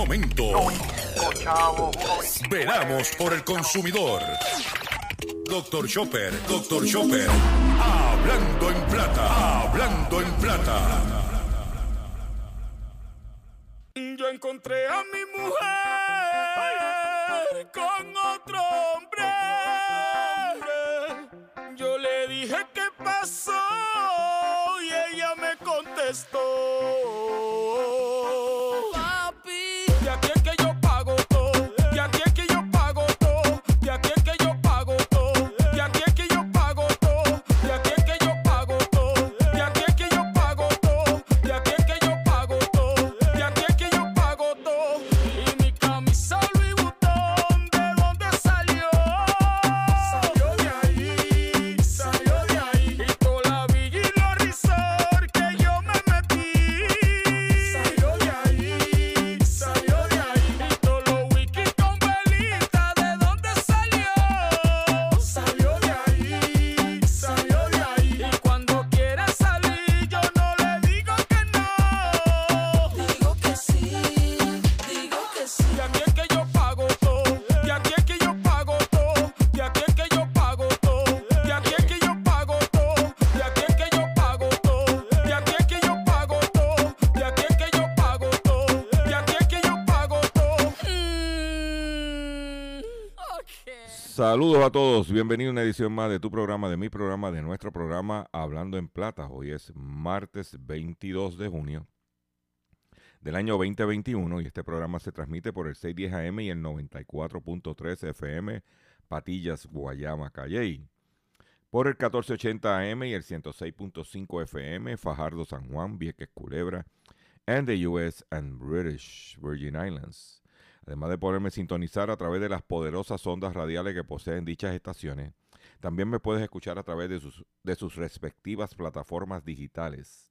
momento. Veramos por el consumidor. Doctor Chopper, Doctor Chopper. Hablando en plata, hablando en plata. Yo encontré a mi mujer Saludos a todos, bienvenidos a una edición más de tu programa, de mi programa, de nuestro programa Hablando en Plata. Hoy es martes 22 de junio del año 2021 y este programa se transmite por el 610 AM y el 94.3 FM Patillas, Guayama, Calley. Por el 1480 AM y el 106.5 FM Fajardo, San Juan, Vieques, Culebra, and the US and British Virgin Islands. Además de poderme sintonizar a través de las poderosas ondas radiales que poseen dichas estaciones, también me puedes escuchar a través de sus, respectivas plataformas digitales.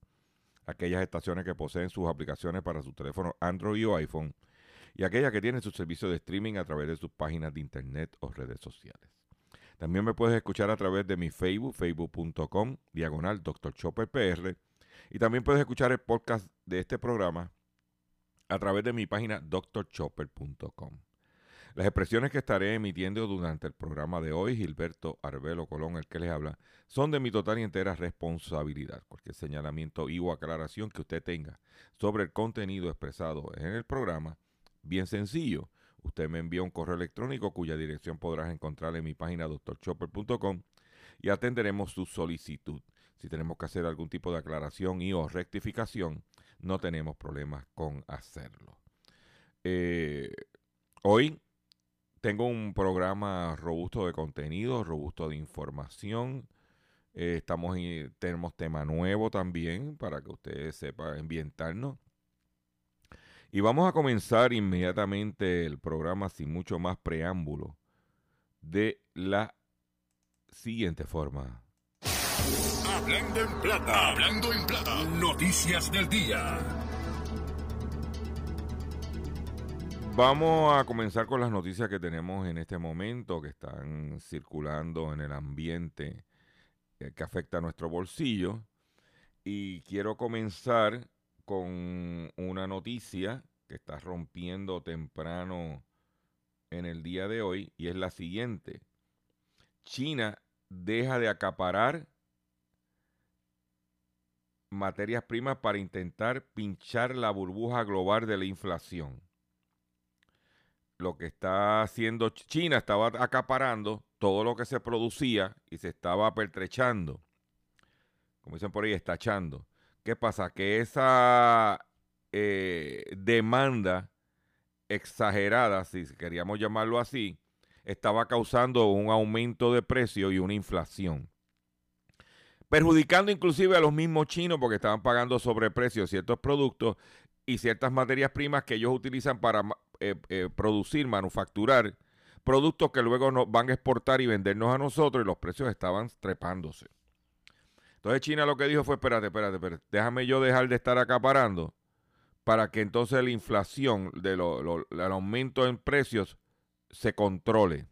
Aquellas estaciones que poseen sus aplicaciones para su teléfono Android o iPhone y aquellas que tienen su servicio de streaming a través de sus páginas de internet o redes sociales. También me puedes escuchar a través de mi Facebook, facebook.com, diagonal Dr. Chopper PR. Y también puedes escuchar el podcast de este programa a través de mi página drchopper.com. Las expresiones que estaré emitiendo durante el programa de hoy, Gilberto Arbelo Colón, el que les habla, son de mi total y entera responsabilidad. Cualquier señalamiento y o aclaración que usted tenga sobre el contenido expresado en el programa, bien sencillo. Usted me envía un correo electrónico cuya dirección podrás encontrar en mi página drchopper.com y atenderemos su solicitud. Si tenemos que hacer algún tipo de aclaración y o rectificación, no tenemos problemas con hacerlo. Eh, hoy tengo un programa robusto de contenido, robusto de información. Eh, estamos tenemos tema nuevo también para que ustedes sepan ambientarnos. Y vamos a comenzar inmediatamente el programa sin mucho más preámbulo de la siguiente forma. Hablando en plata, hablando en plata. Noticias del día. Vamos a comenzar con las noticias que tenemos en este momento, que están circulando en el ambiente eh, que afecta a nuestro bolsillo. Y quiero comenzar con una noticia que está rompiendo temprano en el día de hoy y es la siguiente. China deja de acaparar materias primas para intentar pinchar la burbuja global de la inflación. Lo que está haciendo China estaba acaparando todo lo que se producía y se estaba pertrechando. Como dicen por ahí, estachando. ¿Qué pasa? Que esa eh, demanda exagerada, si queríamos llamarlo así, estaba causando un aumento de precio y una inflación. Perjudicando inclusive a los mismos chinos porque estaban pagando sobreprecio ciertos productos y ciertas materias primas que ellos utilizan para eh, eh, producir, manufacturar productos que luego nos van a exportar y vendernos a nosotros y los precios estaban trepándose. Entonces China lo que dijo fue, espérate, espérate, espérate, déjame yo dejar de estar acaparando para que entonces la inflación el aumento en precios se controle.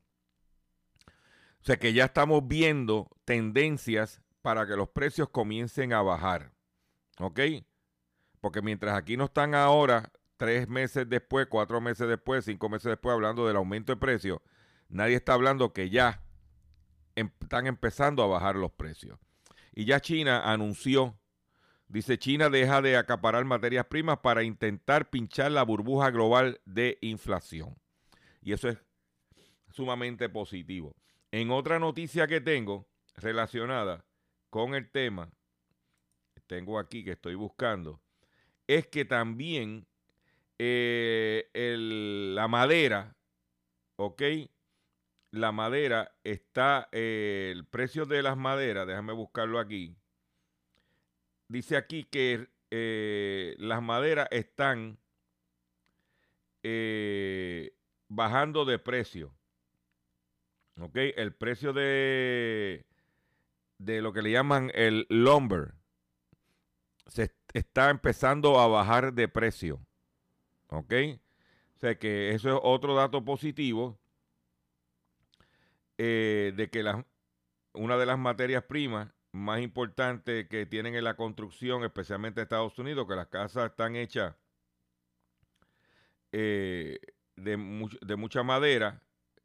O sea que ya estamos viendo tendencias para que los precios comiencen a bajar. ¿Ok? Porque mientras aquí no están ahora tres meses después, cuatro meses después, cinco meses después, hablando del aumento de precios, nadie está hablando que ya em- están empezando a bajar los precios. Y ya China anunció, dice China deja de acaparar materias primas para intentar pinchar la burbuja global de inflación. Y eso es sumamente positivo. En otra noticia que tengo relacionada con el tema, tengo aquí que estoy buscando, es que también eh, la madera, ¿ok? La madera está, eh, el precio de las maderas, déjame buscarlo aquí. Dice aquí que eh, las maderas están bajando de precio. ¿Ok? El precio de, de lo que le llaman el lumber se est- está empezando a bajar de precio. ¿Ok? O sea que eso es otro dato positivo eh, de que una de las materias primas más importantes que tienen en la construcción, especialmente en Estados Unidos, que las casas están hechas eh, de mucha madera.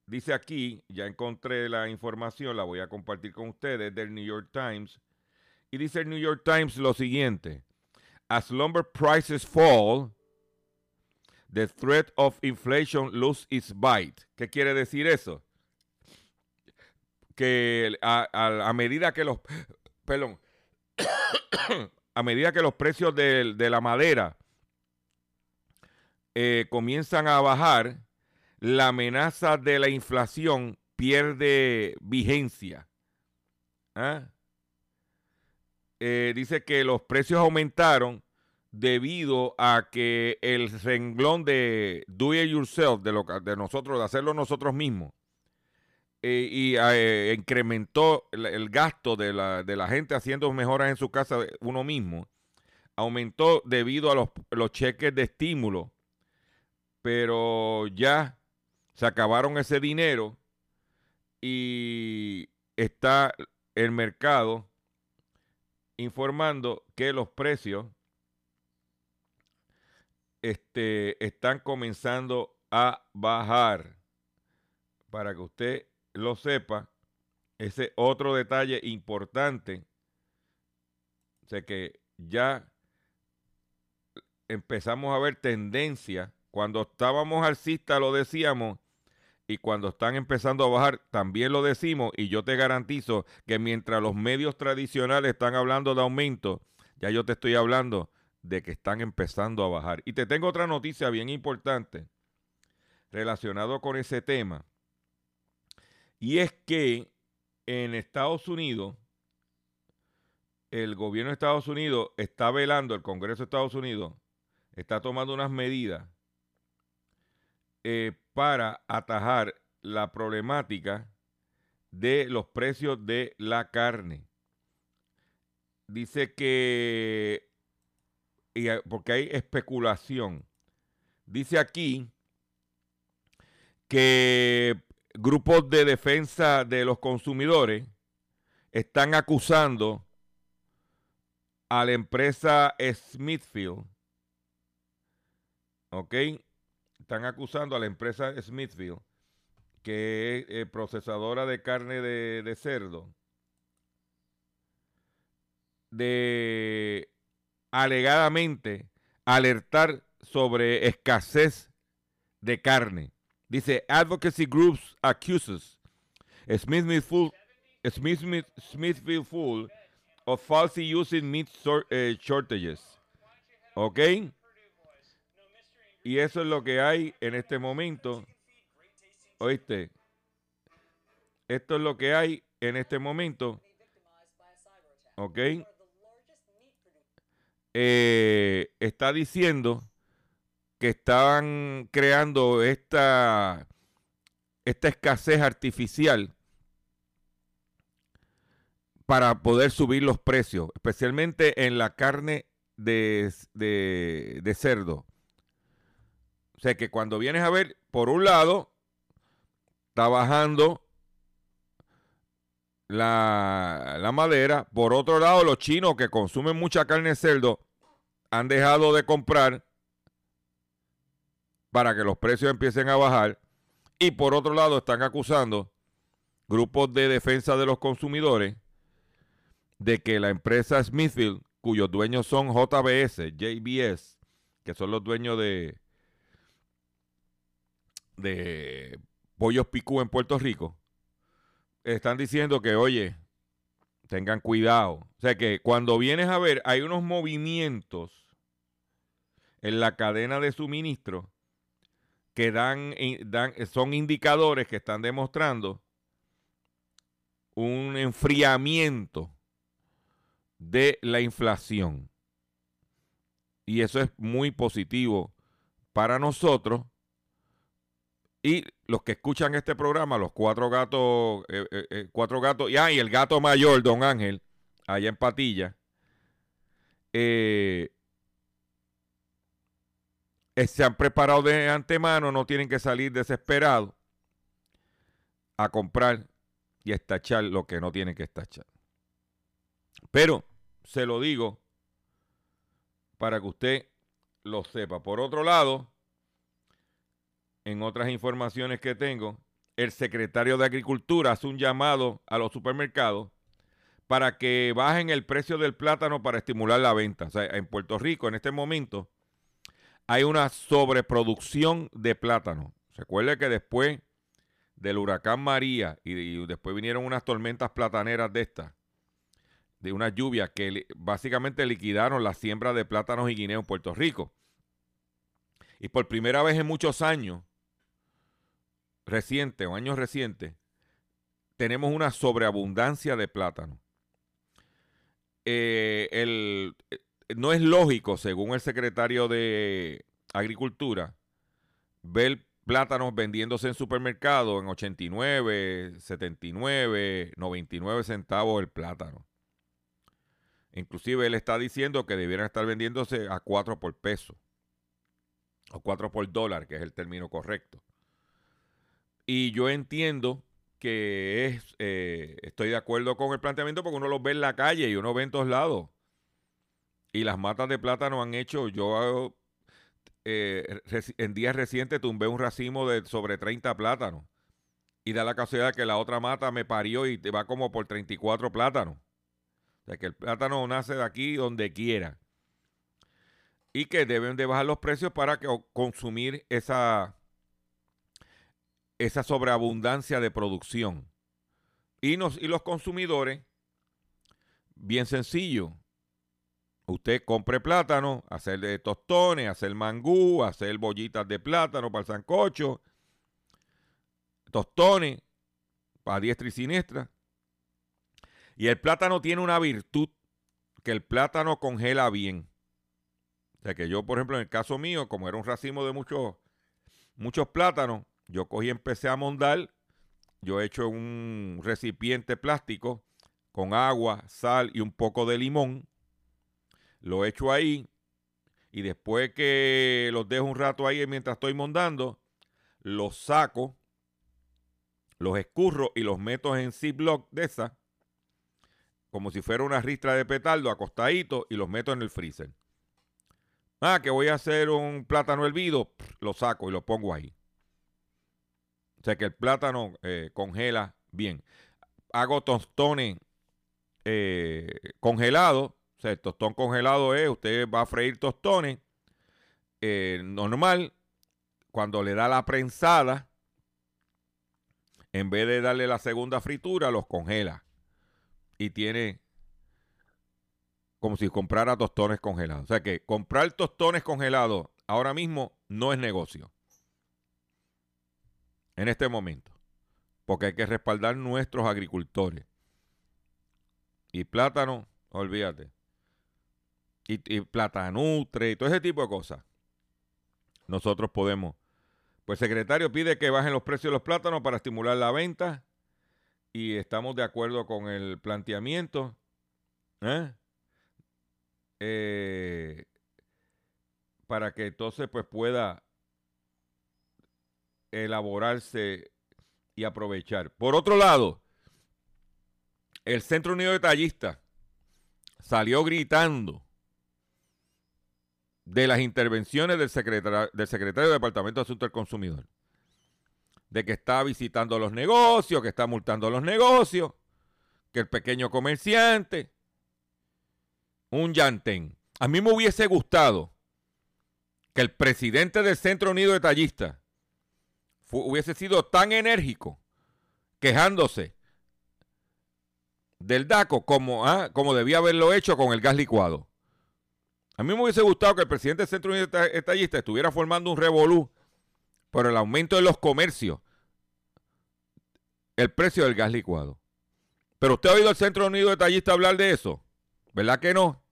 Dice aquí, ya encontré la información, la voy a compartir con ustedes, del New York Times. Y dice el New York Times lo siguiente. As lumber prices fall, the threat of inflation loses its bite. ¿Qué quiere decir eso? Que a, medida que los, perdón, a medida que los precios del- de, la madera eh, comienzan a bajar, la amenaza de la inflación pierde vigencia. ¿Ah? Eh, dice que los precios aumentaron debido a que el renglón de do it yourself, de, nosotros, de hacerlo nosotros mismos, eh, y eh, incrementó el, gasto de la, gente haciendo mejoras en su casa uno mismo, aumentó debido a los cheques de estímulo, pero ya se acabaron ese dinero y está el mercado informando que los precios este, están comenzando a bajar. Para que usted lo sepa, ese otro detalle importante, o que ya empezamos a ver tendencia. Cuando estábamos alcistas lo decíamos y cuando están empezando a bajar también lo decimos y yo te garantizo que mientras los medios tradicionales están hablando de aumento, ya yo te estoy hablando de que están empezando a bajar. Y te tengo otra noticia bien importante relacionado con ese tema. Y es que en Estados Unidos, el gobierno de Estados Unidos está velando, el Congreso de Estados Unidos está tomando unas medidas eh, para atajar la problemática de los precios de la carne. Dice que, porque hay especulación, dice aquí que grupos de defensa de los consumidores están acusando a la empresa Smithfield, ¿ok? Están acusando a la empresa Smithfield, que es eh, procesadora de carne de, cerdo, de alegadamente alertar sobre escasez de carne. Dice, advocacy groups accuses Smithfield, Smith, Smithfield Food of falsely using meat eh, shortages. ¿Ok? Y eso es lo que hay en este momento. ¿Oíste? Esto es lo que hay en este momento. ¿Ok? Eh, está diciendo que estaban creando esta, esta escasez artificial para poder subir los precios, especialmente en la carne de, de, de cerdo. Sea que cuando vienes a ver, por un lado, está bajando la, la madera. Por otro lado, los chinos que consumen mucha carne de cerdo han dejado de comprar para que los precios empiecen a bajar. Y por otro lado están acusando grupos de defensa de los consumidores de que la empresa Smithfield, cuyos dueños son JBS, JBS, que son los dueños de, de Pollos Picú en Puerto Rico, están diciendo que, oye, tengan cuidado. O sea que cuando vienes a ver, hay unos movimientos en la cadena de suministro que dan, dan, son indicadores que están demostrando un enfriamiento de la inflación. Y eso es muy positivo para nosotros. Y los que escuchan este programa, los cuatro gatos, eh, eh, eh, cuatro gatos, y, ah, y el gato mayor, don Ángel, allá en Patilla, se han preparado de antemano, no tienen que salir desesperados a comprar y estachar lo que no tienen que estachar. Pero se lo digo para que usted lo sepa. Por otro lado, en otras informaciones que tengo, el secretario de Agricultura hace un llamado a los supermercados para que bajen el precio del plátano para estimular la venta. O sea, en Puerto Rico en este momento hay una sobreproducción de plátano. Recuerde que después del huracán María y, después vinieron unas tormentas plataneras de estas, de una lluvia que básicamente liquidaron la siembra de plátanos y guineo en Puerto Rico. Y por primera vez en muchos años, recientes o años recientes, tenemos una sobreabundancia de plátano. Eh, el, eh, no es lógico, según el secretario de Agricultura, ver plátanos vendiéndose en supermercado en 89, 79, 99 centavos el plátano. Inclusive él está diciendo que debieran estar vendiéndose a 4 por peso. O 4 por dólar, que es el término correcto. Y yo entiendo que es, eh, estoy de acuerdo con el planteamiento porque uno los ve en la calle y uno ve en todos lados. Y las matas de plátano han hecho, yo eh, en días recientes tumbé un racimo de sobre 30 plátanos. Y da la casualidad que la otra mata me parió y va como por 34 plátanos. O sea que el plátano nace de aquí donde quiera. Y que deben de bajar los precios para que, consumir esa, esa sobreabundancia de producción. Y, los consumidores, bien sencillo, Usted compre plátano, hacer de tostones, hacer mangú, hacer bollitas de plátano para el sancocho, tostones para diestra y siniestra. Y el plátano tiene una virtud que el plátano congela bien. O sea que yo, por ejemplo, en el caso mío, como era un racimo de muchos, muchos plátanos, yo cogí y empecé a mondar. Yo he hecho un recipiente plástico con agua, sal y un poco de limón lo echo ahí y después que los dejo un rato ahí mientras estoy mondando, los saco, los escurro y los meto en Ziploc de esa, como si fuera una ristra de petardo acostadito y los meto en el freezer. Ah, que voy a hacer un plátano hervido, lo saco y lo pongo ahí. O sea que el plátano eh, congela bien. Hago tostones eh, congelados sea, el tostón congelado es, usted va a freír tostones eh, normal, cuando le da la prensada, en vez de darle la segunda fritura, los congela. Y tiene como si comprara tostones congelados. O sea que comprar tostones congelados ahora mismo no es negocio. En este momento. Porque hay que respaldar nuestros agricultores. Y plátano, olvídate y, plata nutre y todo ese tipo de cosas. Nosotros podemos. Pues el secretario pide que bajen los precios de los plátanos para estimular la venta y estamos de acuerdo con el planteamiento. ¿eh? Eh, para que entonces pues pueda elaborarse y aprovechar. Por otro lado, el Centro Unido de Tallistas salió gritando de las intervenciones del secretario, del secretario Departamento de Asuntos del Consumidor. De que está visitando los negocios, que está multando los negocios, que el pequeño comerciante, un llantén. A mí me hubiese gustado que el presidente del Centro Unido de Tallistas hubiese sido tan enérgico quejándose del DACO como, ah, como debía haberlo hecho con el gas licuado. A mí me hubiese gustado que el presidente del Centro Unido de Tallistas estuviera formando un revolú por el aumento de los comercios, el precio del gas licuado. Pero usted ha oído al Centro Unido de Tallistas hablar de eso, ¿verdad que no?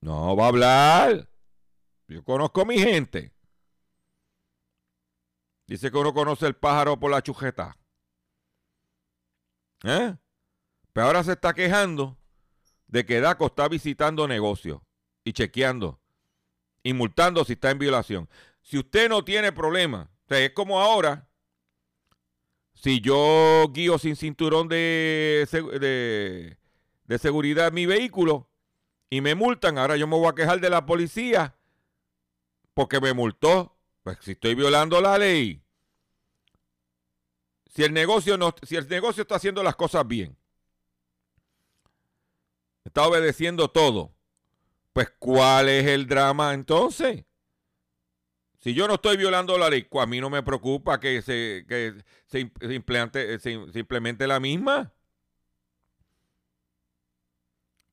No va a hablar. Yo conozco a mi gente. Dice que uno conoce el pájaro por la chujeta. ¿Eh? Pero ahora se está quejando de que DACO está visitando negocios y chequeando y multando si está en violación. Si usted no tiene problema, es como ahora, si yo guío sin cinturón de, de, de seguridad mi vehículo, y me multan, ahora yo me voy a quejar de la policía porque me multó. Pues si estoy violando la ley. Si el negocio no, si el negocio está haciendo las cosas bien, está obedeciendo todo, pues ¿cuál es el drama entonces? Si yo no estoy violando la ley, pues, a mí no me preocupa que se, que se, se implemente la misma.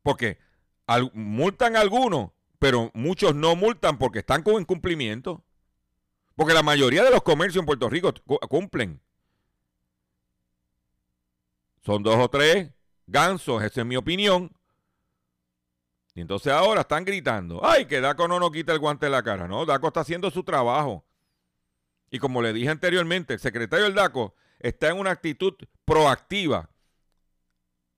Porque multan algunos, pero muchos no multan porque están con incumplimiento. Porque la mayoría de los comercios en Puerto Rico cumplen. Son dos o tres gansos, esa es mi opinión. Y entonces ahora están gritando, ay, que Daco no nos quita el guante de la cara. No, Daco está haciendo su trabajo. Y como le dije anteriormente, el secretario del DACO está en una actitud proactiva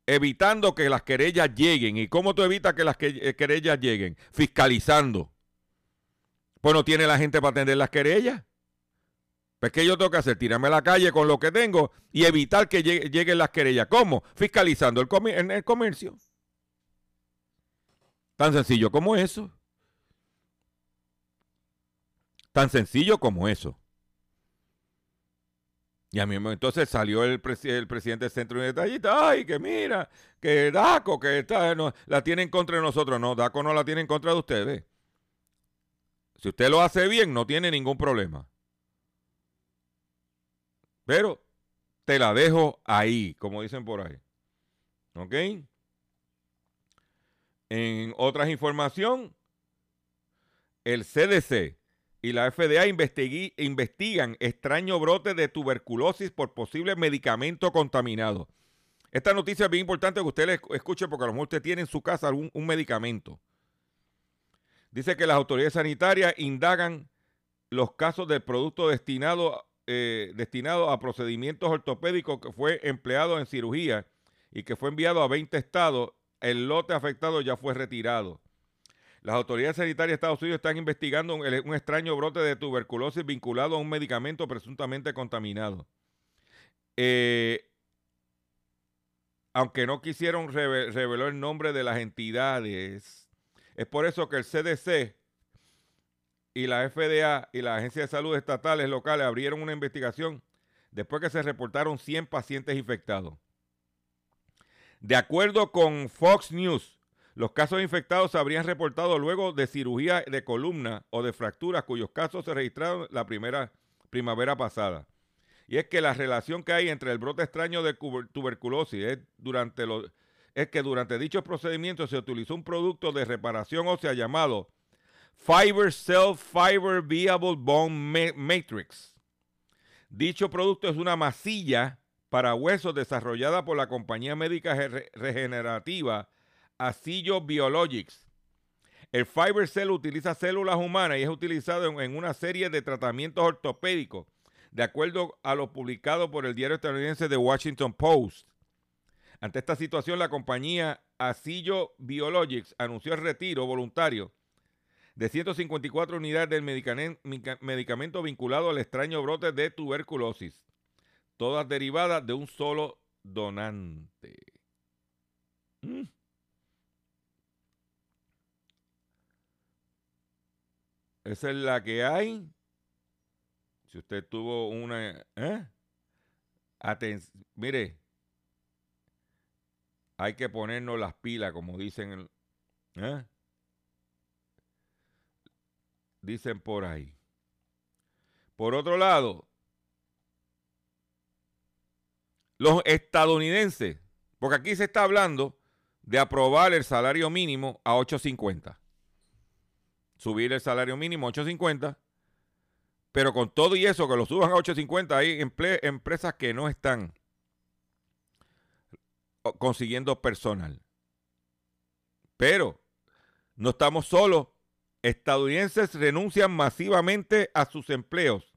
evitando que las querellas lleguen. ¿Y cómo tú evitas que las eh, querellas lleguen? Fiscalizando. Pues no tiene la gente para atender las querellas. Pues ¿qué yo tengo que hacer? Tirarme a la calle con lo que tengo y evitar que lleguen las querellas. ¿Cómo? Fiscalizando el, el comercio. Tan sencillo como eso. Tan sencillo como eso. Y a mí entonces salió el, el presidente del centro de detallista, ay, que mira, que DACO, que está, la tiene en contra de nosotros. No, DACO no la tiene en contra de ustedes. Si usted lo hace bien, no tiene ningún problema. Pero te la dejo ahí, como dicen por ahí. ¿Ok? En otras información, el CDC y la FDA investigan extraño brote de tuberculosis por posible medicamento contaminado. Esta noticia es bien importante que usted le escuche porque a lo mejor usted tiene en su casa algún, un medicamento. Dice que las autoridades sanitarias indagan los casos del producto destinado, eh, destinado a procedimientos ortopédicos que fue empleado en cirugía y que fue enviado a 20 estados. El lote afectado ya fue retirado. Las autoridades sanitarias de Estados Unidos están investigando un, extraño brote de tuberculosis vinculado a un medicamento presuntamente contaminado. Eh, aunque no quisieron revelar el nombre de las entidades, es por eso que el CDC y la FDA y la Agencia de Salud Estatales Locales abrieron una investigación después que se reportaron 100 pacientes infectados. De acuerdo con Fox News, los casos infectados se habrían reportado luego de cirugía de columna o de fracturas cuyos casos se registraron la primera primavera pasada. Y es que la relación que hay entre el brote extraño de tuberculosis es, durante los, es que durante dichos procedimientos se utilizó un producto de reparación ósea llamado Fiber Cell Fiber Viable Bone Matrix. Dicho producto es una masilla para huesos desarrollada por la compañía médica regenerativa Asillo Biologics. El Fiber Cell utiliza células humanas y es utilizado en, una serie de tratamientos ortopédicos, de acuerdo a lo publicado por el diario estadounidense The Washington Post. Ante esta situación, la compañía Asillo Biologics anunció el retiro voluntario de 154 unidades del medicamento vinculado al extraño brote de tuberculosis, todas derivadas de un solo donante. Mm. Esa es la que hay. Si usted tuvo una... ¿eh? Aten- mire, hay que ponernos las pilas, como dicen, ¿eh? dicen por ahí. Por otro lado, los estadounidenses, porque aquí se está hablando de aprobar el salario mínimo a 8.50. Subir el salario mínimo a 8.50, pero con todo y eso, que lo suban a 8.50, hay empresas que no están consiguiendo personal. Pero no estamos solos. Estadounidenses renuncian masivamente a sus empleos.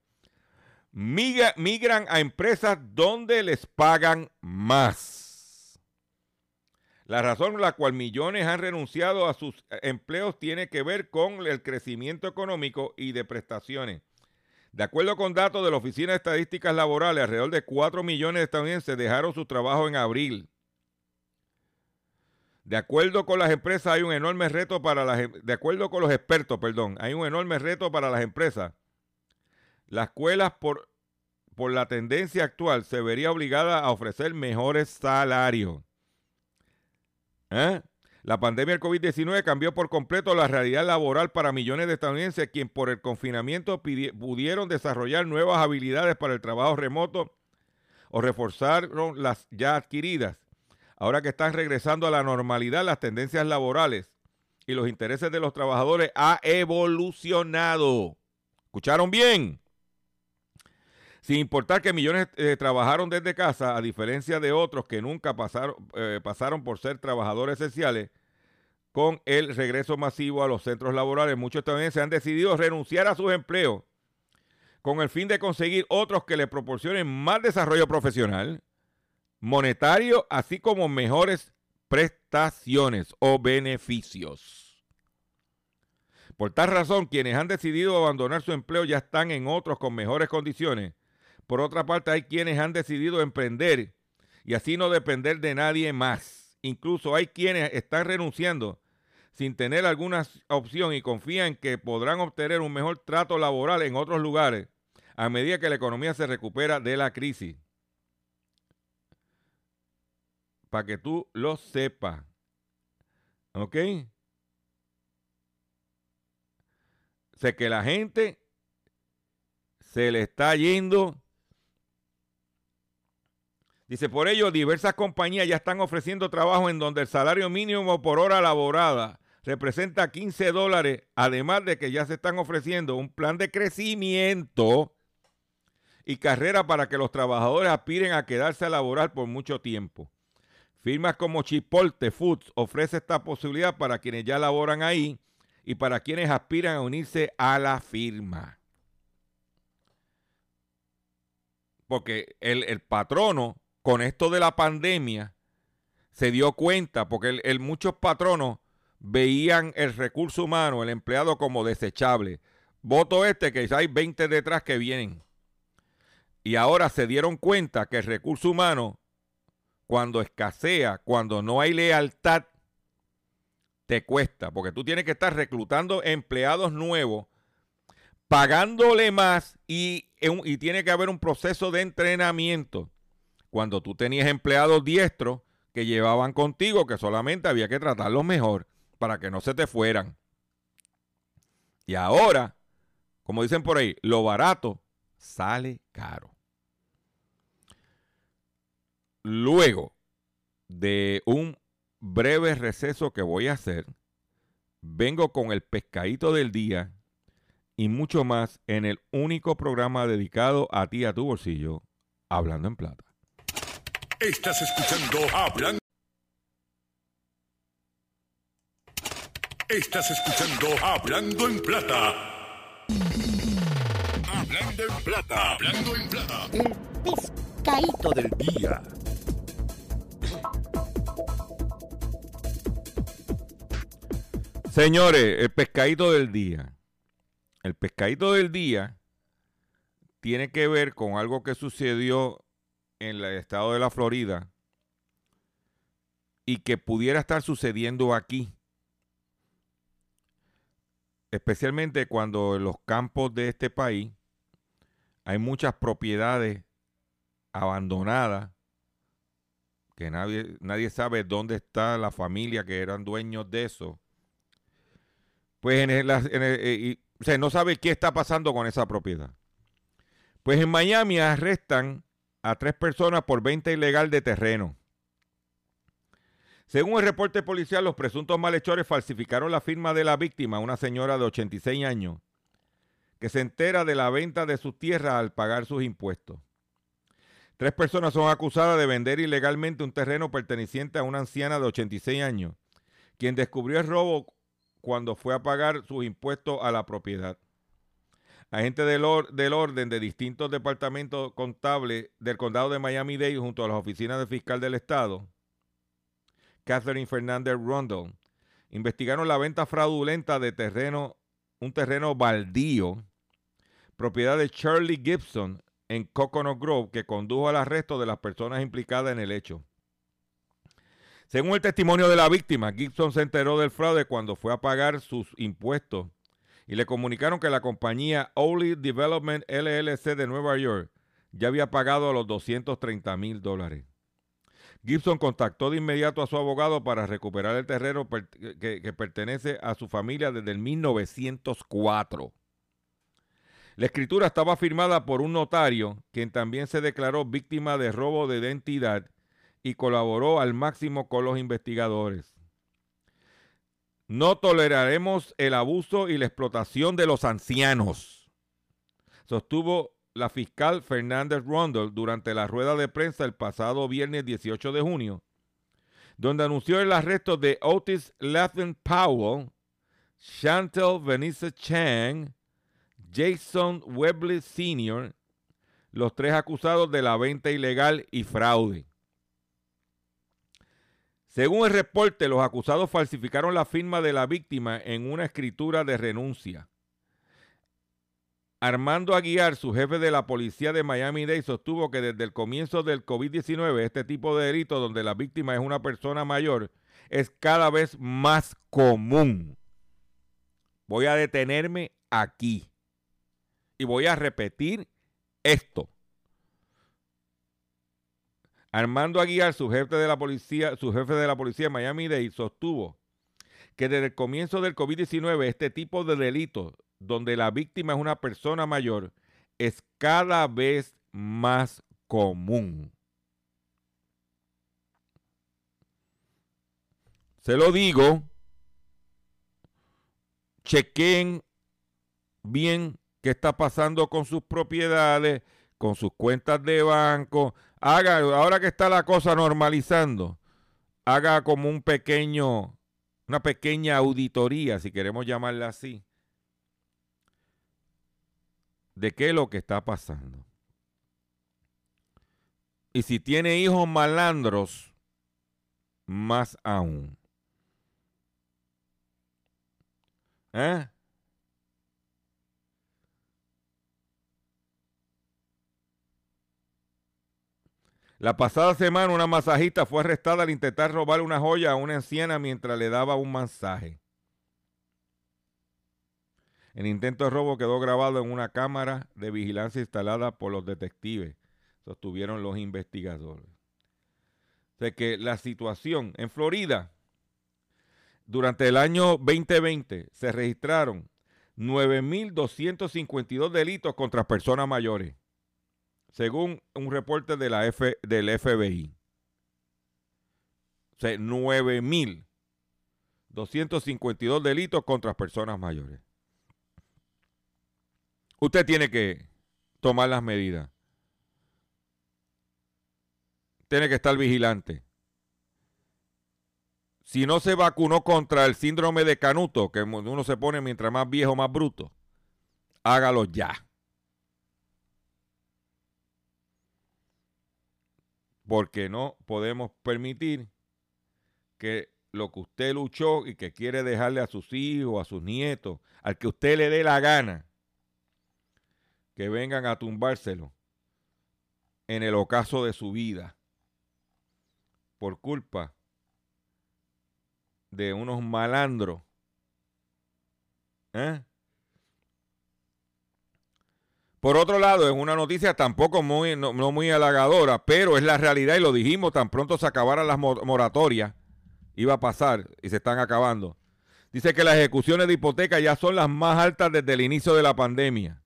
Migra- migran a empresas donde les pagan más. La razón por la cual millones han renunciado a sus eh, empleos tiene que ver con el crecimiento económico y de prestaciones. De acuerdo con datos de la Oficina de Estadísticas Laborales, alrededor de 4 millones de estadounidenses dejaron su trabajo en abril. De acuerdo con las empresas, hay un enorme reto para las em- de acuerdo con los expertos, perdón, hay un enorme reto para las empresas. Las escuelas por, por la tendencia actual se vería obligada a ofrecer mejores salarios. ¿Eh? La pandemia del COVID-19 cambió por completo la realidad laboral para millones de estadounidenses, quienes por el confinamiento pudieron desarrollar nuevas habilidades para el trabajo remoto o reforzaron las ya adquiridas. Ahora que están regresando a la normalidad, las tendencias laborales y los intereses de los trabajadores ha evolucionado. ¿Escucharon bien? Sin importar que millones eh, trabajaron desde casa, a diferencia de otros que nunca pasaron, eh, pasaron por ser trabajadores esenciales, con el regreso masivo a los centros laborales, muchos estadounidenses han decidido renunciar a sus empleos con el fin de conseguir otros que les proporcionen más desarrollo profesional, monetario, así como mejores prestaciones o beneficios. Por tal razón, quienes han decidido abandonar su empleo ya están en otros con mejores condiciones. Por otra parte, hay quienes han decidido emprender y así no depender de nadie más. Incluso hay quienes están renunciando sin tener alguna opción y confían que podrán obtener un mejor trato laboral en otros lugares a medida que la economía se recupera de la crisis. Para que tú lo sepas. ¿Ok? Sé que la gente se le está yendo. Dice, por ello, diversas compañías ya están ofreciendo trabajo en donde el salario mínimo por hora laborada representa 15 dólares, además de que ya se están ofreciendo un plan de crecimiento y carrera para que los trabajadores aspiren a quedarse a laborar por mucho tiempo. Firmas como Chipotle Foods ofrece esta posibilidad para quienes ya laboran ahí y para quienes aspiran a unirse a la firma. Porque el, el patrono, con esto de la pandemia, se dio cuenta, porque el- muchos patronos veían el recurso humano, el empleado, como desechable. Voto este que hay 20 detrás que vienen. Y ahora se dieron cuenta que el recurso humano, cuando escasea, cuando no hay lealtad, te cuesta, porque tú tienes que estar reclutando empleados nuevos, pagándole más y tiene que haber un proceso de entrenamiento. Cuando tú tenías empleados diestros que llevaban contigo, que solamente había que tratarlos mejor para que no se te fueran. Y ahora, como dicen por ahí, lo barato sale caro. Luego de un breve receso que voy a hacer, vengo con el pescadito del día y mucho más en el único programa dedicado a ti, a tu bolsillo, hablando en plata. Estás escuchando Hablando. Estás escuchando Hablando en Plata. Hablando en Plata. Hablando en Plata. El pescadito del día. Señores, el pescadito del día. El pescadito del día tiene que ver con algo que sucedió en el estado de la Florida y que pudiera estar sucediendo aquí. especialmente cuando en los campos de este país hay muchas propiedades abandonadas que nadie, nadie sabe dónde está la familia que eran dueños de eso. Pues en el, eh, no sabe qué está pasando con esa propiedad. Pues en Miami arrestan a tres personas por venta ilegal de terreno. Según el reporte policial, los presuntos malhechores falsificaron la firma de la víctima, una señora de 86 años, que se entera de la venta de sus tierras al pagar sus impuestos. Tres personas son acusadas de vender ilegalmente un terreno perteneciente a una anciana de 86 años, quien descubrió el robo cuando fue a pagar sus impuestos a la propiedad. Agentes del, del orden de distintos departamentos contables del condado de Miami-Dade junto a las oficinas del fiscal del estado, Catherine Fernández Rundle, investigaron la venta fraudulenta de terreno, un terreno baldío, propiedad de Charlie Gibson en Coconut Grove, que condujo al arresto de las personas implicadas en el hecho. Según el testimonio de la víctima, Gibson se enteró del fraude cuando fue a pagar sus impuestos y le comunicaron que la compañía Oli Development LLC de Nueva York ya había pagado los 230 mil dólares. Gibson contactó de inmediato a su abogado para recuperar el terreno que, pertenece a su familia desde el 1904. La escritura estaba firmada por un notario, quien también se declaró víctima de robo de identidad y colaboró al máximo con los investigadores. No toleraremos el abuso y la explotación de los ancianos, sostuvo la fiscal Fernández Rundle durante la rueda de prensa el pasado viernes 18 de junio, donde anunció el arresto de Otis Latham Powell, Chantel Venice Chang, Jason Webley Sr., los tres acusados de la venta ilegal y fraude. Según el reporte, los acusados falsificaron la firma de la víctima en una escritura de renuncia. Armando Aguiar, su jefe de la policía de Miami-Dade, sostuvo que desde el comienzo del COVID-19 este tipo de delito donde la víctima es una persona mayor es cada vez más común. Voy a detenerme aquí y voy a repetir esto. Armando Aguiar, su jefe de la policía, su jefe de la policía de Miami-Dade, sostuvo que desde el comienzo del COVID-19 este tipo de delitos donde la víctima es una persona mayor es cada vez más común. Se lo digo, chequen bien qué está pasando con sus propiedades, con sus cuentas de banco. Haga, ahora que está la cosa normalizando, haga como un pequeño, una pequeña auditoría, si queremos llamarla así, de qué es lo que está pasando. Y si tiene hijos malandros, más aún. ¿Eh? La pasada semana una masajista fue arrestada al intentar robar una joya a una anciana mientras le daba un masaje. El intento de robo quedó grabado en una cámara de vigilancia instalada por los detectives, sostuvieron los investigadores. Sea que la situación en Florida, durante el año 2020 se registraron 9.252 delitos contra personas mayores, según un reporte de la F, del FBI. O sea, 9.252 delitos contra personas mayores. Usted tiene que tomar las medidas. Tiene que estar vigilante. Si no se vacunó contra el síndrome de Canuto, que uno se pone mientras más viejo, más bruto, hágalo ya. Porque no podemos permitir que lo que usted luchó y que quiere dejarle a sus hijos, a sus nietos, al que usted le dé la gana, que vengan a tumbárselo en el ocaso de su vida por culpa de unos malandros ¿Eh? Por otro lado, es una noticia tampoco muy, no, muy halagadora, pero es la realidad y lo dijimos, tan pronto se acabaran las mo- moratorias, iba a pasar y se están acabando. Dice que las ejecuciones de hipoteca ya son las más altas desde el inicio de la pandemia.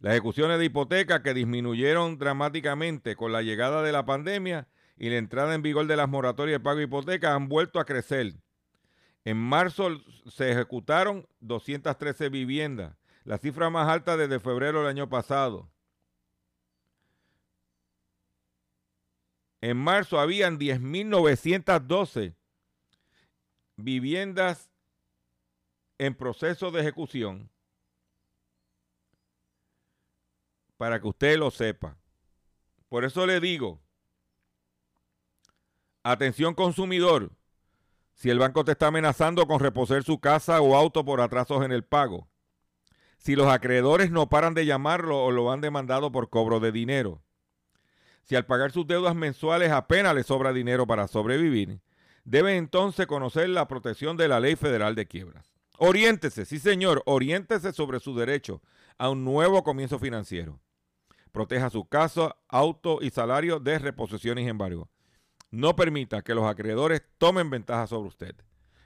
Las ejecuciones de hipoteca que disminuyeron dramáticamente con la llegada de la pandemia y la entrada en vigor de las moratorias de pago de hipoteca han vuelto a crecer. En marzo se ejecutaron 213 viviendas, la cifra más alta desde febrero del año pasado. En marzo habían 10.912 viviendas en proceso de ejecución. Para que usted lo sepa. Por eso le digo, atención consumidor, si el banco te está amenazando con reposer su casa o auto por atrasos en el pago, si los acreedores no paran de llamarlo o lo han demandado por cobro de dinero, si al pagar sus deudas mensuales apenas le sobra dinero para sobrevivir, debe entonces conocer la protección de la Ley Federal de Quiebras. Oriéntese, sí señor, oriéntese sobre su derecho a un nuevo comienzo financiero. Proteja su casa, auto y salario de reposiciones y embargo. No permita que los acreedores tomen ventaja sobre usted.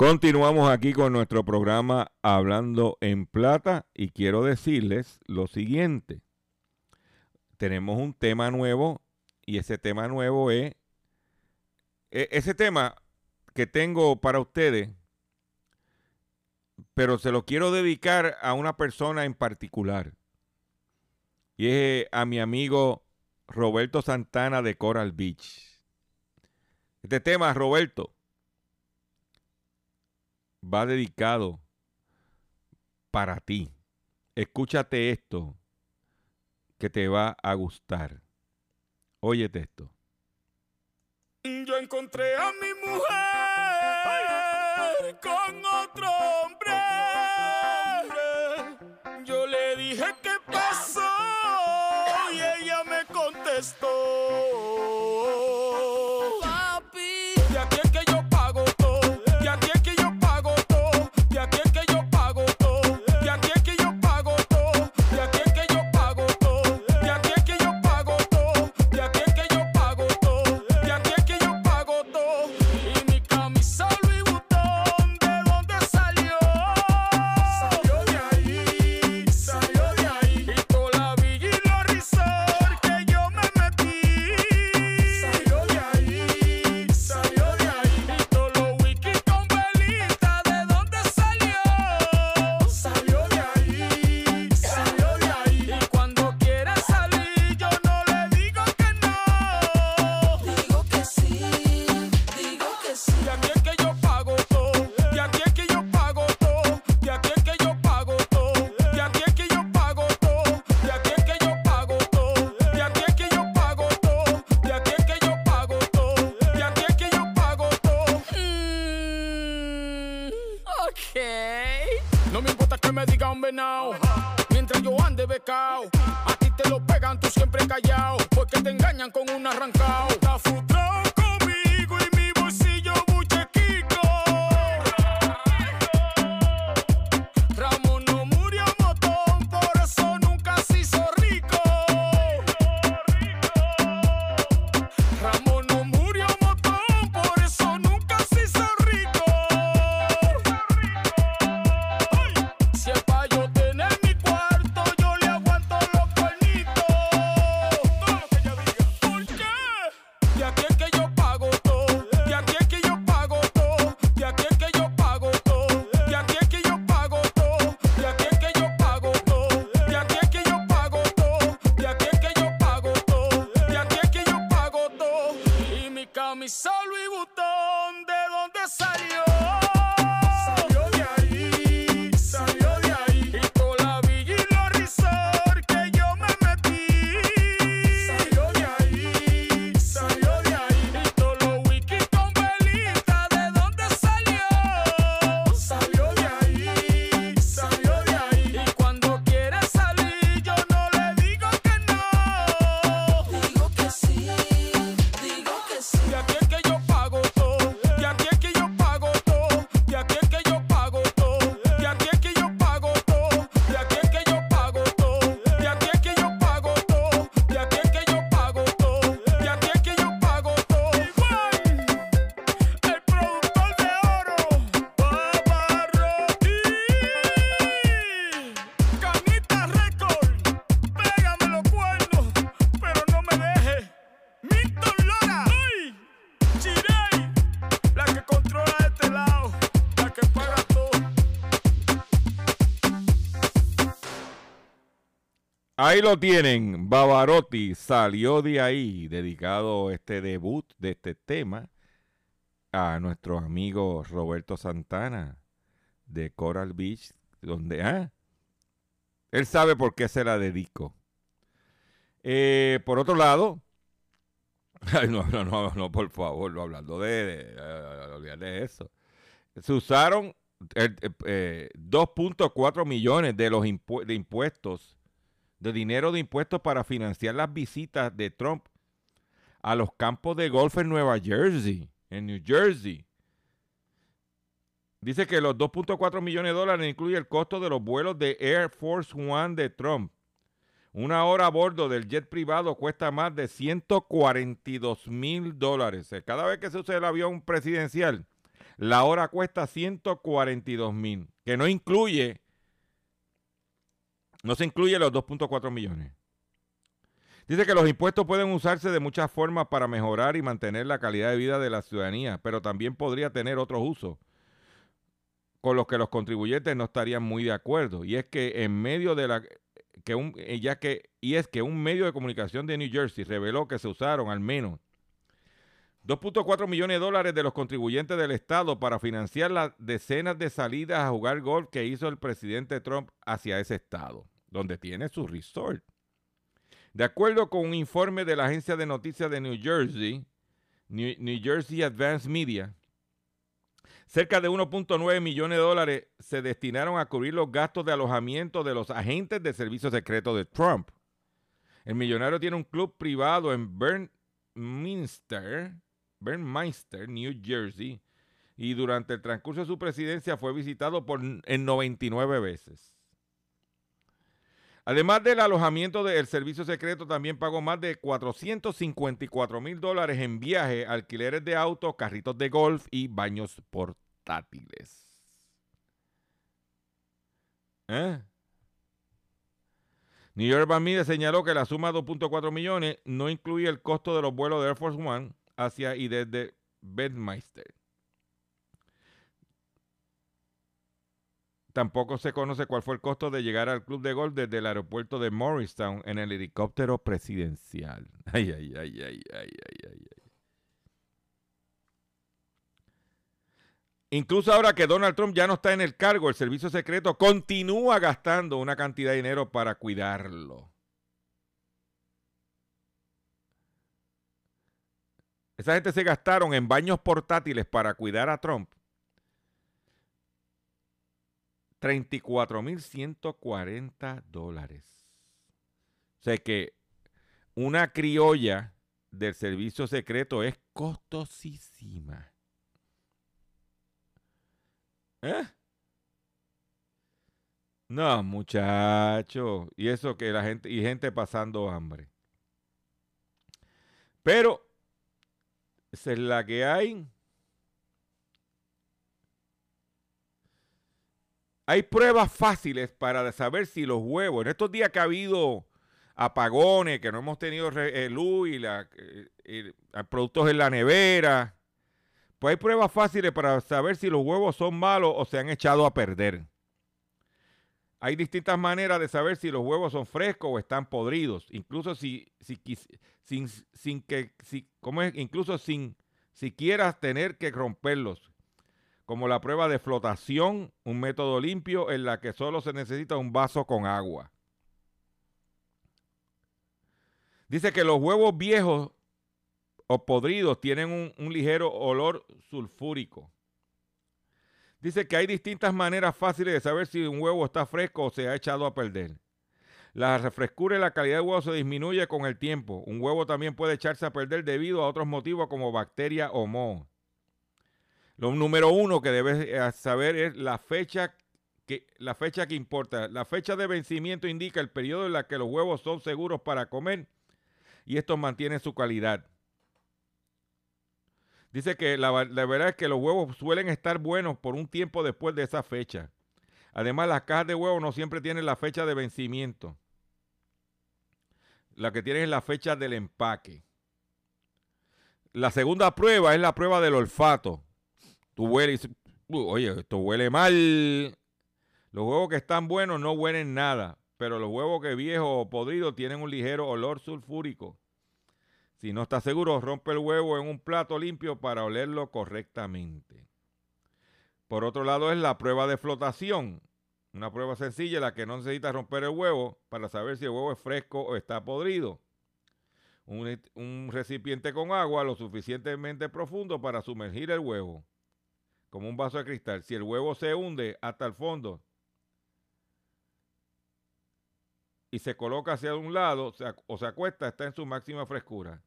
Continuamos aquí con nuestro programa Hablando en Plata y quiero decirles lo siguiente. Tenemos un tema nuevo y ese tema nuevo es, e- ese tema que tengo para ustedes, pero se lo quiero dedicar a una persona en particular. Y es a mi amigo Roberto Santana de Coral Beach. Este tema, Roberto, va dedicado para ti. Escúchate esto que te va a gustar. Óyete esto. Yo encontré a mi mujer con otro hombre. Yo le dije qué pasó y ella me contestó. Ahí lo tienen, Bavarotti salió de ahí, dedicado este debut de este tema a nuestro amigo Roberto Santana de Coral Beach, donde, ah, él sabe por qué se la dedico. Eh, por otro lado, no, no, no, no, por favor, no hablando de, de, de- eso. Se usaron eh, eh, 2.4 millones de los de impuestos de dinero de impuestos para financiar las visitas de Trump a los campos de golf en Nueva Jersey, en New Jersey. Dice que los 2.4 millones de dólares incluye el costo de los vuelos de Air Force One de Trump. Una hora a bordo del jet privado cuesta más de 142 mil dólares. Sea, Cada vez que se usa el avión presidencial, la hora cuesta 142 mil, que no incluye no se incluye los 2.4 millones. Dice que los impuestos pueden usarse de muchas formas para mejorar y mantener la calidad de vida de la ciudadanía, pero también podría tener otros usos con los que los contribuyentes no estarían muy de acuerdo. Y es que en medio de la que un ya que y es que un medio de comunicación de New Jersey reveló que se usaron al menos 2.4 millones de dólares de los contribuyentes del Estado para financiar las decenas de salidas a jugar golf que hizo el presidente Trump hacia ese estado, donde tiene su resort. De acuerdo con un informe de la agencia de noticias de New Jersey, New, Jersey Advanced Media, cerca de 1.9 millones de dólares se destinaron a cubrir los gastos de alojamiento de los agentes de servicio secreto de Trump. El millonario tiene un club privado en Bernminster, Bernmeister, New Jersey, y durante el transcurso de su presidencia fue visitado por en 99 veces. Además del alojamiento del servicio secreto, también pagó más de 454 mil dólares en viajes, alquileres de autos, carritos de golf y baños portátiles. ¿Eh? New York Van Media señaló que la suma de 2.4 millones no incluye el costo de los vuelos de Air Force One hacia y desde Bedmeister. Tampoco se conoce cuál fue el costo de llegar al club de golf desde el aeropuerto de Morristown en el helicóptero presidencial. Ay, ay, ay, ay, ay, ay, ay. Incluso ahora que Donald Trump ya no está en el cargo, el servicio secreto continúa gastando una cantidad de dinero para cuidarlo. Esa gente se gastaron en baños portátiles para cuidar a Trump 34.140 dólares. O sea que una criolla del servicio secreto es costosísima. ¿Eh? No, muchacho. Y eso que la gente, y gente pasando hambre. Pero, esa es la que hay. Hay pruebas fáciles para saber si los huevos, en estos días que ha habido apagones, que no hemos tenido eh, luz y, la, eh, y productos en la nevera, pues hay pruebas fáciles para saber si los huevos son malos o se han echado a perder. Hay distintas maneras de saber si los huevos son frescos o están podridos, incluso si, sin, que, si, ¿cómo es? Incluso sin siquiera tener que romperlos. como la prueba de flotación, un método limpio en la que solo se necesita un vaso con agua. Dice que los huevos viejos o podridos tienen un ligero olor sulfúrico. Dice que hay distintas maneras fáciles de saber si un huevo está fresco o se ha echado a perder. La refrescura y la calidad del huevo se disminuye con el tiempo. Un huevo también puede echarse a perder debido a otros motivos como bacteria o moho. Lo número uno que debes eh, saber es la fecha que, la fecha que importa. La fecha de vencimiento indica el periodo en el que los huevos son seguros para comer y estos mantienen su calidad. Dice que la, verdad es que los huevos suelen estar buenos por un tiempo después de esa fecha. Además, las cajas de huevos no siempre tienen la fecha de vencimiento. La que tienen es la fecha del empaque. La segunda prueba es la prueba del olfato. Tú hueles dices, oye, esto huele mal. Los huevos que están buenos no huelen nada, pero los huevos que viejos o podridos tienen un ligero olor sulfúrico. Si no está seguro, rompe el huevo en un plato limpio para olerlo correctamente. Por otro lado es la prueba de flotación. Una prueba sencilla en la que no necesita romper el huevo para saber si el huevo es fresco o está podrido. Un, un, recipiente con agua lo suficientemente profundo para sumergir el huevo, como un vaso de cristal. Si el huevo se hunde hasta el fondo y se coloca hacia un lado o se acuesta, está en su máxima frescura.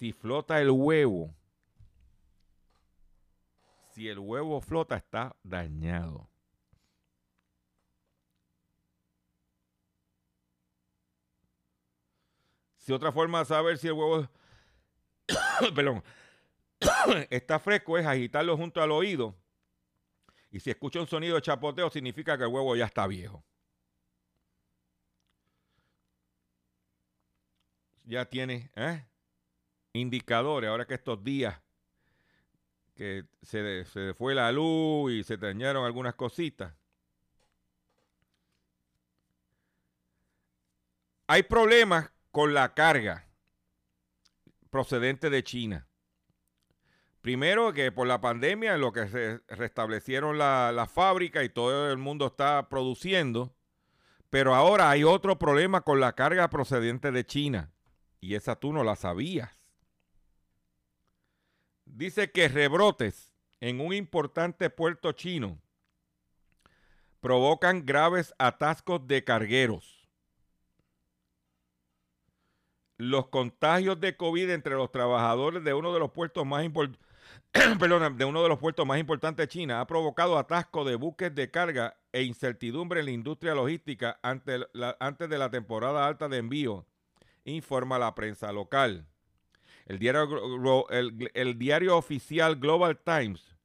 Si flota el huevo, si el huevo flota, está dañado. Si otra forma de saber si el huevo está fresco es agitarlo junto al oído. Y si escucha un sonido de chapoteo, significa que el huevo ya está viejo. Ya tiene, ¿eh? Indicadores, ahora que estos días que se, se, fue la luz y se dañaron algunas cositas. Hay problemas con la carga procedente de China. Primero que por la pandemia, en lo que se restablecieron la, la fábrica y todo el mundo está produciendo, pero ahora hay otro problema con la carga procedente de China. Y esa tú no la sabías. Dice que rebrotes en un importante puerto chino provocan graves atascos de cargueros. Los contagios de COVID entre los trabajadores de uno de los puertos más importantes de uno de los puertos más importantes de China ha provocado atascos de buques de carga e incertidumbre en la industria logística antes de la temporada alta de envío, informa la prensa local. El diario, el, diario oficial Global Times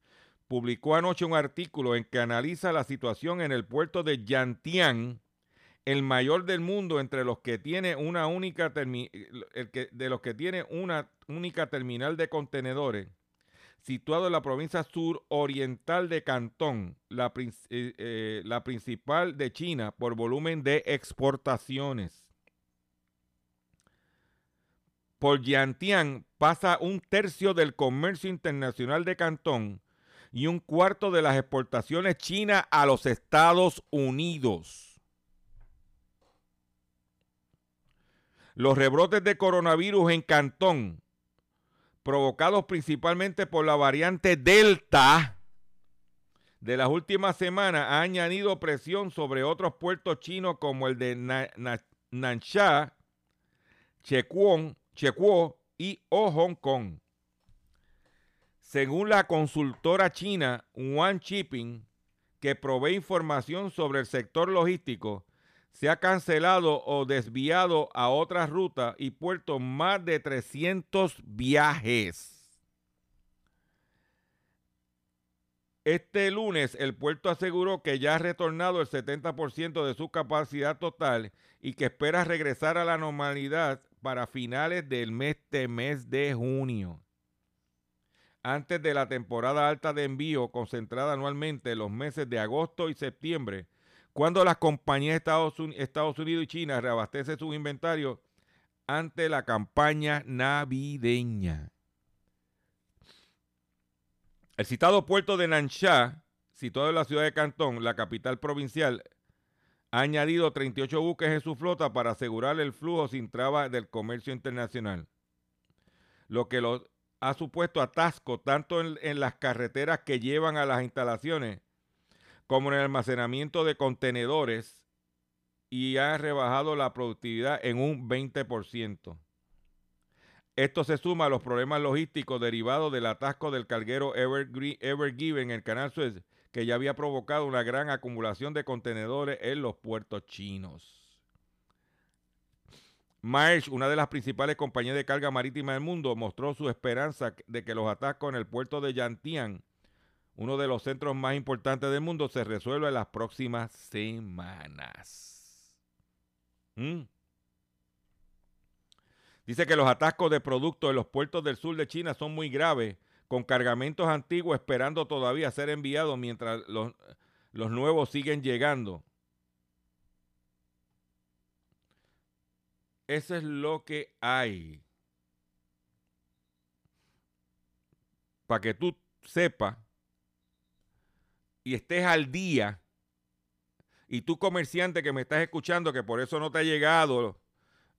publicó anoche un artículo en que analiza la situación en el puerto de Yantian, el mayor del mundo entre los que tiene una única de los que tiene una única terminal de contenedores, situado en la provincia suroriental de Cantón, la, eh, eh, la principal de China por volumen de exportaciones por Yantian pasa un tercio del comercio internacional de Cantón y un cuarto de las exportaciones chinas a los Estados Unidos. Los rebrotes de coronavirus en Cantón, provocados principalmente por la variante Delta, de las últimas semanas ha añadido presión sobre otros puertos chinos como el de Nansha, Chequon Chequo y o Hong Kong. Según la consultora china One Shipping, que provee información sobre el sector logístico, se ha cancelado o desviado a otras rutas y puertos más de 300 viajes. Este lunes el puerto aseguró que ya ha retornado el 70% de su capacidad total y que espera regresar a la normalidad para finales del mes de, mes de junio. Antes de la temporada alta de envío concentrada anualmente en los meses de agosto y septiembre, cuando las compañías de Estados, Unidos, Estados Unidos y China reabastecen sus inventarios ante la campaña navideña. El citado puerto de Nansha, situado en la ciudad de Cantón, la capital provincial, ha añadido 38 buques en su flota para asegurar el flujo sin traba del comercio internacional, lo que ha supuesto atasco tanto en, las carreteras que llevan a las instalaciones como en el almacenamiento de contenedores y ha rebajado la productividad en un 20%. Esto se suma a los problemas logísticos derivados del atasco del carguero Evergreen, Ever Given en el canal Suez, que ya había provocado una gran acumulación de contenedores en los puertos chinos. Maersk, una de las principales compañías de carga marítima del mundo, mostró su esperanza de que los atascos en el puerto de Yantian, uno de los centros más importantes del mundo, se resuelvan en las próximas semanas. ¿Mm? Dice que los atascos de productos en los puertos del sur de China son muy graves, con cargamentos antiguos esperando todavía ser enviados mientras los, los nuevos siguen llegando. Eso es lo que hay. Para que tú sepas y estés al día. Y tú comerciante que me estás escuchando, que por eso no te ha llegado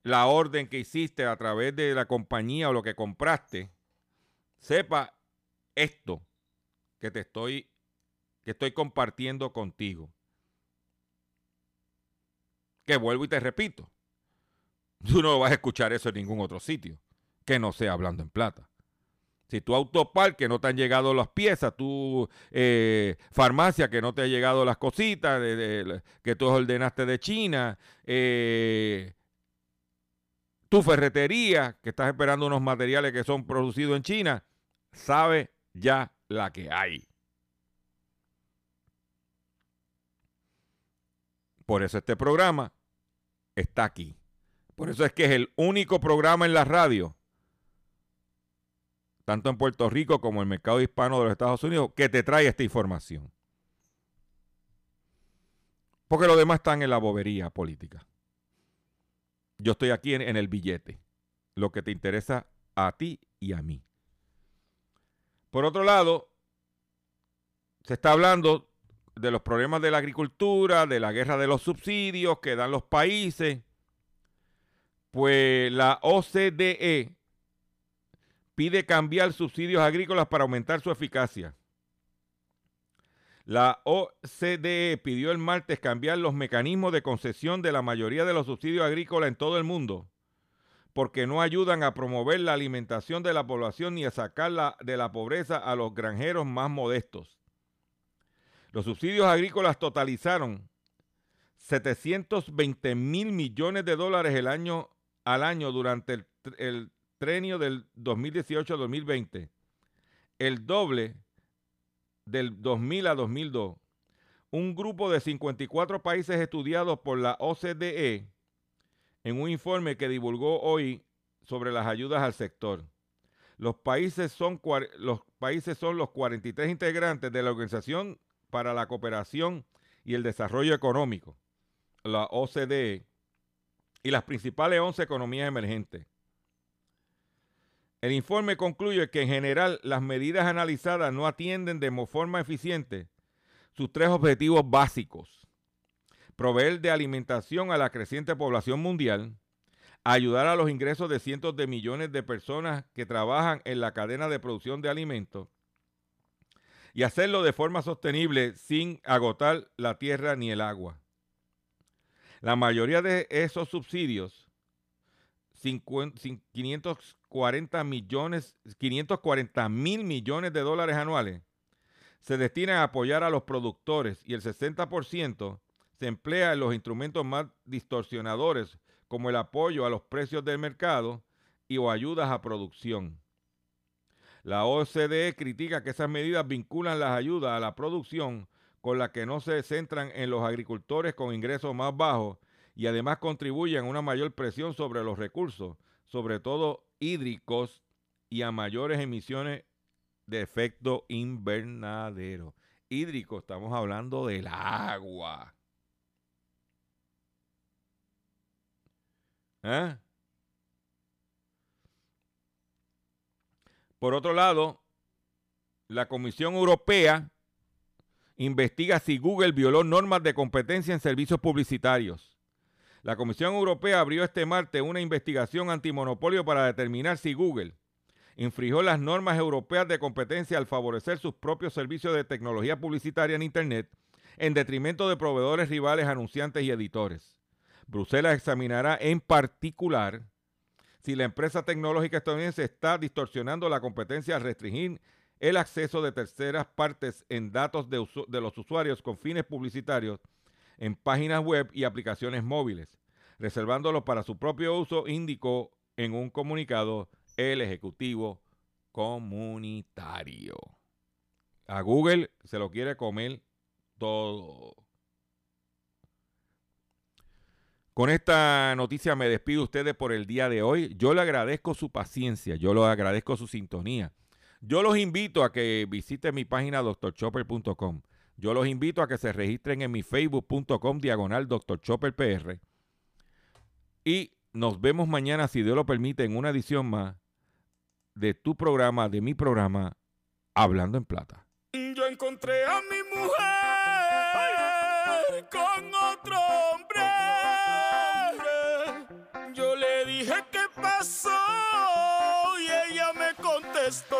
la orden que hiciste a través de la compañía o lo que compraste, sepa esto que te estoy que estoy compartiendo contigo. Que vuelvo y te repito. Tú no vas a escuchar eso en ningún otro sitio que no sea hablando en plata. Si tu autoparque no te han llegado las piezas, tu eh, farmacia que no te han llegado las cositas que tú ordenaste de China, eh, tu ferretería, que estás esperando unos materiales que son producidos en China, sabe ya la que hay. Por eso este programa está aquí. Por eso es que es el único programa en la radio, tanto en Puerto Rico como en el mercado hispano de los Estados Unidos, que te trae esta información. Porque los demás están en la bobería política. Yo estoy aquí en, en el billete. Lo que te interesa a ti y a mí. Por otro lado, se está hablando de los problemas de la agricultura, de la guerra de los subsidios que dan los países. Pues la OCDE pide cambiar subsidios agrícolas para aumentar su eficacia. La OCDE pidió el martes cambiar los mecanismos de concesión de la mayoría de los subsidios agrícolas en todo el mundo, porque no ayudan a promover la alimentación de la población ni a sacarla de la pobreza a los granjeros más modestos. Los subsidios agrícolas totalizaron 720 mil millones de dólares el año, al año durante el, trenio del 2018-2020, el doble del 2000 a 2002, un grupo de 54 países estudiados por la OCDE en un informe que divulgó hoy sobre las ayudas al sector. Los países son, los, países son los 43 integrantes de la Organización para la Cooperación y el Desarrollo Económico, la OCDE, y las principales 11 economías emergentes. El informe concluye que en general las medidas analizadas no atienden de forma eficiente sus tres objetivos básicos. Proveer de alimentación a la creciente población mundial, ayudar a los ingresos de cientos de millones de personas que trabajan en la cadena de producción de alimentos y hacerlo de forma sostenible sin agotar la tierra ni el agua. La mayoría de esos subsidios 540 millones, 540 mil millones de dólares anuales se destinan a apoyar a los productores y el 60% se emplea en los instrumentos más distorsionadores como el apoyo a los precios del mercado y o ayudas a producción. La OCDE critica que esas medidas vinculan las ayudas a la producción con las que no se centran en los agricultores con ingresos más bajos y además contribuyen a una mayor presión sobre los recursos, sobre todo hídricos, y a mayores emisiones de efecto invernadero. Hídrico, estamos hablando del agua. ¿Eh? Por otro lado, la Comisión Europea investiga si Google violó normas de competencia en servicios publicitarios. La Comisión Europea abrió este martes una investigación antimonopolio para determinar si Google infringió las normas europeas de competencia al favorecer sus propios servicios de tecnología publicitaria en Internet en detrimento de proveedores rivales, anunciantes y editores. Bruselas examinará en particular si la empresa tecnológica estadounidense está distorsionando la competencia al restringir el acceso de terceras partes en datos de, de, los usuarios con fines publicitarios en páginas web y aplicaciones móviles, reservándolo para su propio uso, indicó en un comunicado el Ejecutivo Comunitario. A Google se lo quiere comer todo. Con esta noticia me despido ustedes por el día de hoy. Yo le agradezco su paciencia, yo le agradezco su sintonía. Yo los invito a que visiten mi página doctorchopper.com. Yo los invito a que se registren en mi facebook.com diagonal doctorchopperpr. Y nos vemos mañana, si Dios lo permite, en una edición más de tu programa, de mi programa, Hablando en Plata. Yo encontré a mi mujer con otro hombre. Pasó y ella me contestó.